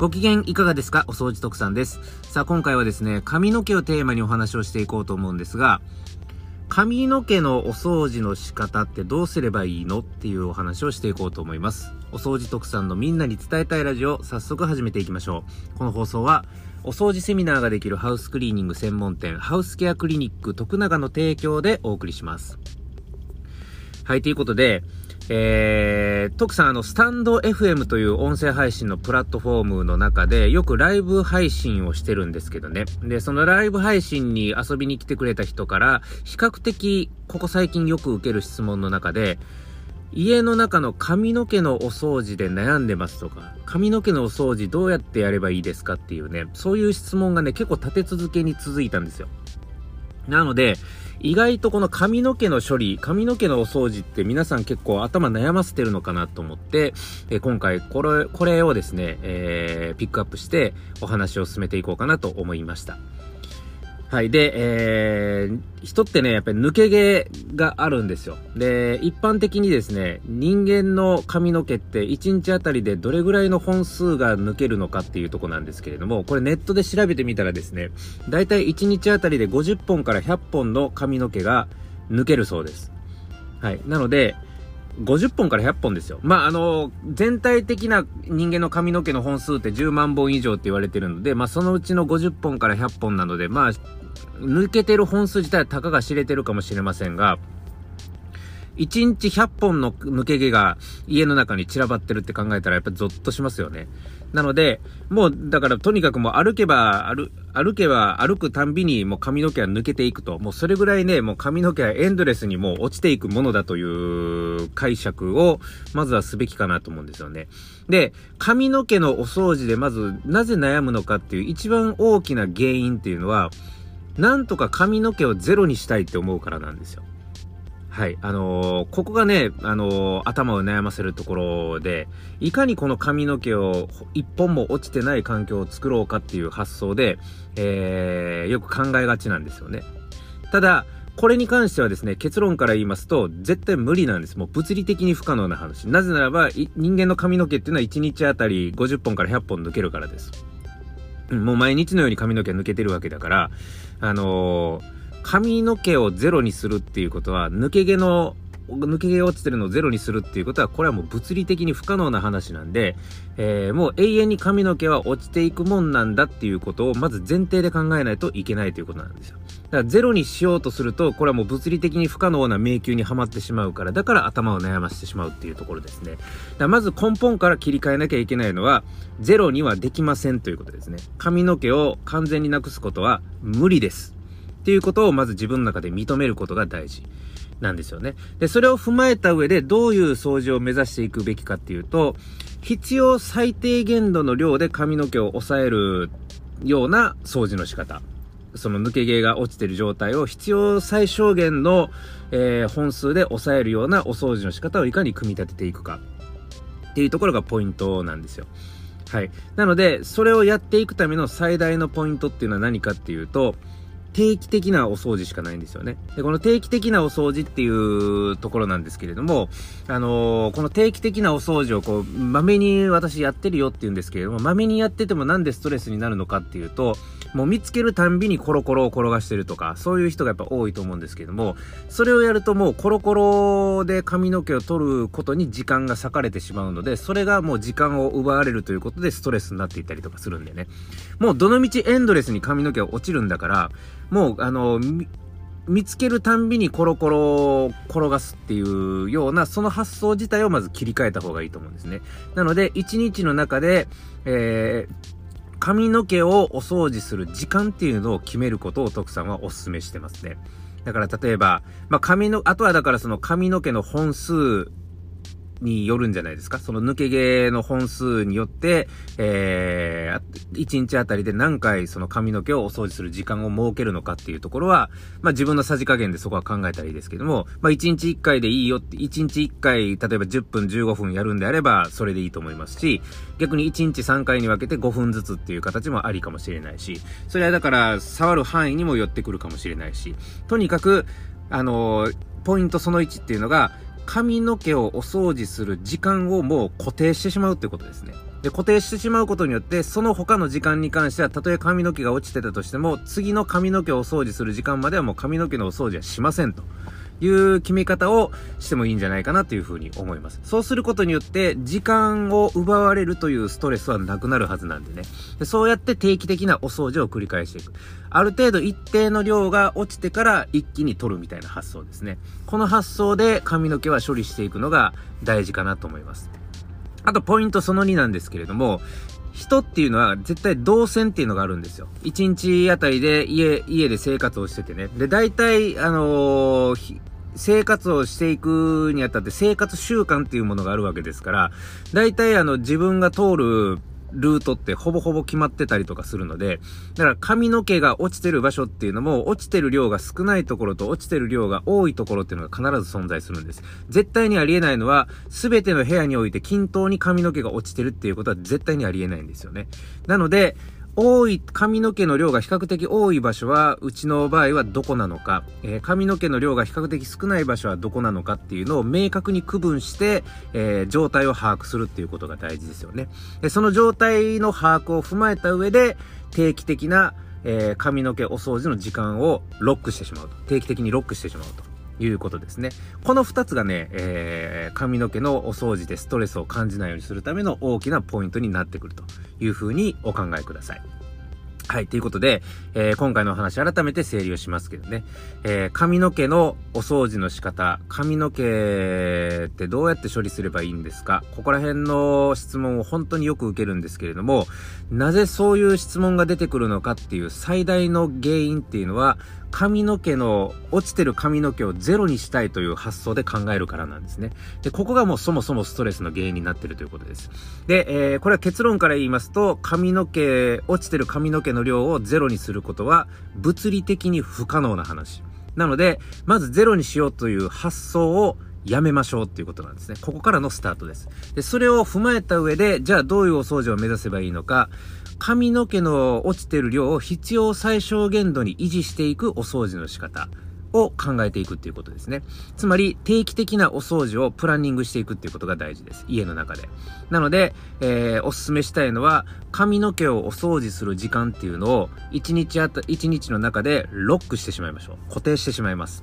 ご機嫌いかがですか？お掃除特産です。さあ、今回はですね、髪の毛をテーマにお話をしていこうと思うんですが、髪の毛のお掃除の仕方ってどうすればいいのっていうお話をしていこうと思います。お掃除特産のみんなに伝えたいラジオ、早速始めていきましょう。この放送は、お掃除セミナーができるハウスクリーニング専門店、ハウスケアクリニック徳永の提供でお送りします。はい、ということで、えー、徳さん、あの、スタンド FM という音声配信のプラットフォームの中で、よくライブ配信をしてるんですけどね。で、そのライブ配信に遊びに来てくれた人から、比較的、ここ最近よく受ける質問の中で、家の中の髪の毛のお掃除で悩んでますとか、髪の毛のお掃除どうやってやればいいですかっていうね、そういう質問がね、結構立て続けに続いたんですよ。なので、意外とこの髪の毛の処理、髪の毛のお掃除って皆さん結構頭悩ませてるのかなと思って、え、今回これ、これをですね、えー、ピックアップしてお話を進めていこうかなと思いました。はい。で、えー、人ってね、やっぱり抜け毛があるんですよ。で、一般的にですね、人間の髪の毛って1日あたりでどれぐらいの本数が抜けるのかっていうとこなんですけれども、これネットで調べてみたらですね、だいたい1日あたりで50本から100本の髪の毛が抜けるそうです。はい。なので、50本から100本ですよ。まあ、あの、全体的な人間の髪の毛の本数って10万本以上って言われてるので、まあ、そのうちの50本から100本なので、まあ、抜けてる本数自体はたかが知れてるかもしれませんが、1日100本の抜け毛が家の中に散らばってるって考えたらやっぱゾッとしますよね。なので、もうだからとにかくもう歩けば歩、歩けば歩くたんびにもう髪の毛は抜けていくと。もうそれぐらいね、もう髪の毛はエンドレスにもう落ちていくものだという解釈をまずはすべきかなと思うんですよね。で、髪の毛のお掃除でまずなぜ悩むのかっていう一番大きな原因っていうのは、なんとか髪の毛をゼロにしたいって思うからなんですよ。はい。あのー、ここがね、あのー、頭を悩ませるところで、いかにこの髪の毛を一本も落ちてない環境を作ろうかっていう発想で、えー、よく考えがちなんですよね。ただ、これに関してはですね、結論から言いますと、絶対無理なんです。もう物理的に不可能な話。なぜならば、人間の髪の毛っていうのは1日あたり50本から100本抜けるからです。もう毎日のように髪の毛抜けてるわけだから、あのー髪の毛をゼロにするっていうことは、抜け毛の、抜け毛落ちてるのをゼロにするっていうことは、これはもう物理的に不可能な話なんで、えー、もう永遠に髪の毛は落ちていくもんなんだっていうことを、まず前提で考えないといけないということなんですよ。だからゼロにしようとすると、これはもう物理的に不可能な迷宮にはまってしまうから、だから頭を悩ませてしまうっていうところですね。だからまず根本から切り替えなきゃいけないのは、ゼロにはできませんということですね。髪の毛を完全になくすことは無理です。っていうことをまず自分の中で認めることが大事なんですよね。で、それを踏まえた上でどういう掃除を目指していくべきかっていうと、必要最低限度の量で髪の毛を抑えるような掃除の仕方。その抜け毛が落ちてる状態を必要最小限の、えー、本数で抑えるようなお掃除の仕方をいかに組み立てていくかっていうところがポイントなんですよ。はい。なので、それをやっていくための最大のポイントっていうのは何かっていうと、定期的なお掃除しかないんですよね。で、この定期的なお掃除っていうところなんですけれども、あのー、この定期的なお掃除をこう、まめに私やってるよって言うんですけれども、まめにやっててもなんでストレスになるのかっていうと、もう見つけるたんびにコロコロを転がしてるとか、そういう人がやっぱ多いと思うんですけれども、それをやるともうコロコロで髪の毛を取ることに時間が割かれてしまうので、それがもう時間を奪われるということでストレスになっていったりとかするんでね。もうどのみちエンドレスに髪の毛が落ちるんだから、もう、あの、見つけるたんびにコロコロ転がすっていうような、その発想自体をまず切り替えた方がいいと思うんですね。なので、1日の中で、えー、髪の毛をお掃除する時間っていうのを決めることを徳さんはお勧めしてますね。だから例えば、まあ、髪の、あとはだからその髪の毛の本数によるんじゃないですか？その抜け毛の本数によって、えー、1日あたりで何回その髪の毛をお掃除する時間を設けるのかっていうところは、まあ自分のさじ加減でそこは考えたらいいですけども、まあ1日1回でいいよって、1日1回、例えば10分15分やるんであれば、それでいいと思いますし、逆に1日3回に分けて5分ずつっていう形もありかもしれないし、それはだから触る範囲にも寄ってくるかもしれないし、とにかく、あのー、ポイントその1っていうのが、髪の毛をお掃除する時間をもう固定してしまうってことですね。で、固定してしまうことによって、その他の時間に関しては、たとえ髪の毛が落ちてたとしても、次の髪の毛をお掃除する時間まではもう髪の毛のお掃除はしませんと。いう決め方をしてもいいんじゃないかなというふうに思います。そうすることによって、時間を奪われるというストレスはなくなるはずなんでね。でそうやって定期的なお掃除を繰り返していく。ある程度一定の量が落ちてから一気に取るみたいな発想ですね。この発想で髪の毛は処理していくのが大事かなと思います。あとポイントその2なんですけれども、人っていうのは絶対動線っていうのがあるんですよ。1日あたりで家、家で生活をしててね。で、大体、あのー、生活をしていくにあたって生活習慣っていうものがあるわけですから、大体あの自分が通るルートってほぼほぼ決まってたりとかするので、だから髪の毛が落ちてる場所っていうのも、落ちてる量が少ないところと落ちてる量が多いところっていうのが必ず存在するんです。絶対にありえないのは、すべての部屋において均等に髪の毛が落ちてるっていうことは絶対にありえないんですよね。なので、多い、髪の毛の量が比較的多い場所は、うちの場合はどこなのか、えー、髪の毛の量が比較的少ない場所はどこなのかっていうのを明確に区分して、えー、状態を把握するっていうことが大事ですよね。でその状態の把握を踏まえた上で、定期的な、えー、髪の毛お掃除の時間をロックしてしまうと。定期的にロックしてしまうと。いうことですね。この二つがね、えー、髪の毛のお掃除でストレスを感じないようにするための大きなポイントになってくるというふうにお考えください。はい。ということで、えー、今回のお話改めて整理をしますけどね。えー、髪の毛のお掃除の仕方、髪の毛ってどうやって処理すればいいんですか？ここら辺の質問を本当によく受けるんですけれども、なぜそういう質問が出てくるのかっていう最大の原因っていうのは、髪の毛の、落ちてる髪の毛をゼロにしたいという発想で考えるからなんですね。で、ここがもうそもそもストレスの原因になってるということです。で、えー、これは結論から言いますと、髪の毛、落ちてる髪の毛の量をゼロにすることは、物理的に不可能な話。なので、まずゼロにしようという発想をやめましょうっていうことなんですね。ここからのスタートです。で、それを踏まえた上で、じゃあどういうお掃除を目指せばいいのか、髪の毛の落ちてる量を必要最小限度に維持していくお掃除の仕方を考えていくっていうことですね。つまり、定期的なお掃除をプランニングしていくっていうことが大事です。家の中で。なので、えー、おすすめしたいのは、髪の毛をお掃除する時間っていうのを、1日あた、1日の中でロックしてしまいましょう。固定してしまいます。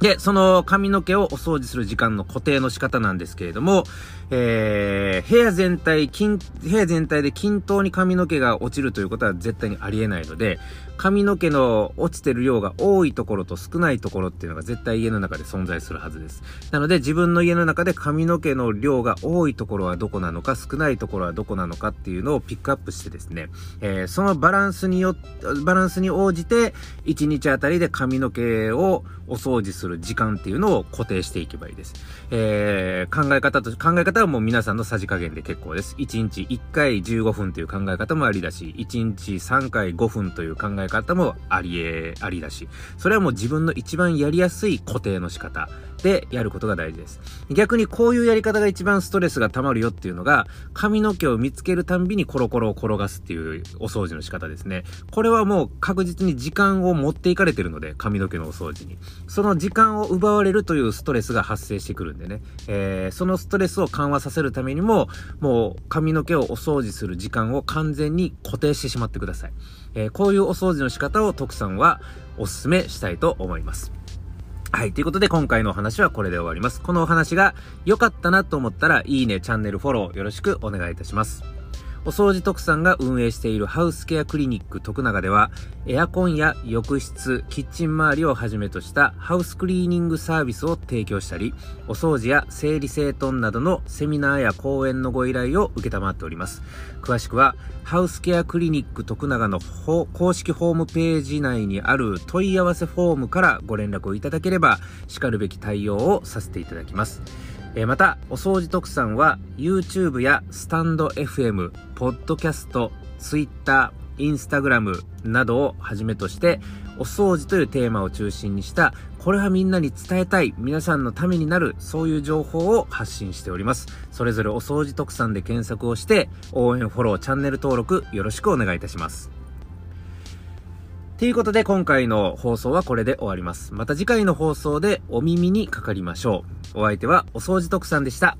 で、その髪の毛をお掃除する時間の固定の仕方なんですけれども、えー、部屋全体、均、部屋全体で均等に髪の毛が落ちるということは絶対にありえないので、髪の毛の落ちてる量が多いところと少ないところっていうのが絶対家の中で存在するはずです。なので自分の家の中で髪の毛の量が多いところはどこなのか、少ないところはどこなのかっていうのをピックアップしてですね、えー、そのバランスによバランスに応じて、1日あたりで髪の毛をお掃除する時間っていうのを固定していけばいいです。えー、考え方と、考え方はもう皆さんのさじ加減で結構です。1日1回15分という考え方もありだし、1日3回5分という考え方もありえ、ありだし、それはもう自分の一番やりやすい固定の仕方でやることが大事です。逆にこういうやり方が一番ストレスが溜まるよっていうのが、髪の毛を見つけるたんびにコロコロを転がすっていうお掃除の仕方ですね。これはもう確実に時間を持っていかれてるので、髪の毛のお掃除に。その時間を奪われるというストレスが発生してくるんでね。えー、そのストレスを緩緩和させるためにも、もう髪の毛をお掃除する時間を完全に固定してしまってください。えー、こういうお掃除の仕方を徳さんはお勧めしたいと思います。はい。ということで今回のお話はこれで終わります。このお話が良かったなと思ったら、いいね、チャンネルフォローよろしくお願いいたします。お掃除特産が運営しているハウスケアクリニック徳永では、エアコンや浴室、キッチン周りをはじめとしたハウスクリーニングサービスを提供したり、お掃除や整理整頓などのセミナーや講演のご依頼を受けたまっております。詳しくは、ハウスケアクリニック徳永の公式ホームページ内にある問い合わせフォームからご連絡をいただければ、叱るべき対応をさせていただきます。えまた、お掃除特産は YouTube やスタンド FM、ポッドキャスト、Twitter、Instagram などをはじめとして、お掃除というテーマを中心にした、これはみんなに伝えたい、皆さんのためになる、そういう情報を発信しております。それぞれお掃除特産で検索をして、応援、フォロー、チャンネル登録よろしくお願いいたします。ということで今回の放送はこれで終わります。また次回の放送でお耳にかかりましょう。お相手はお掃除特産でした。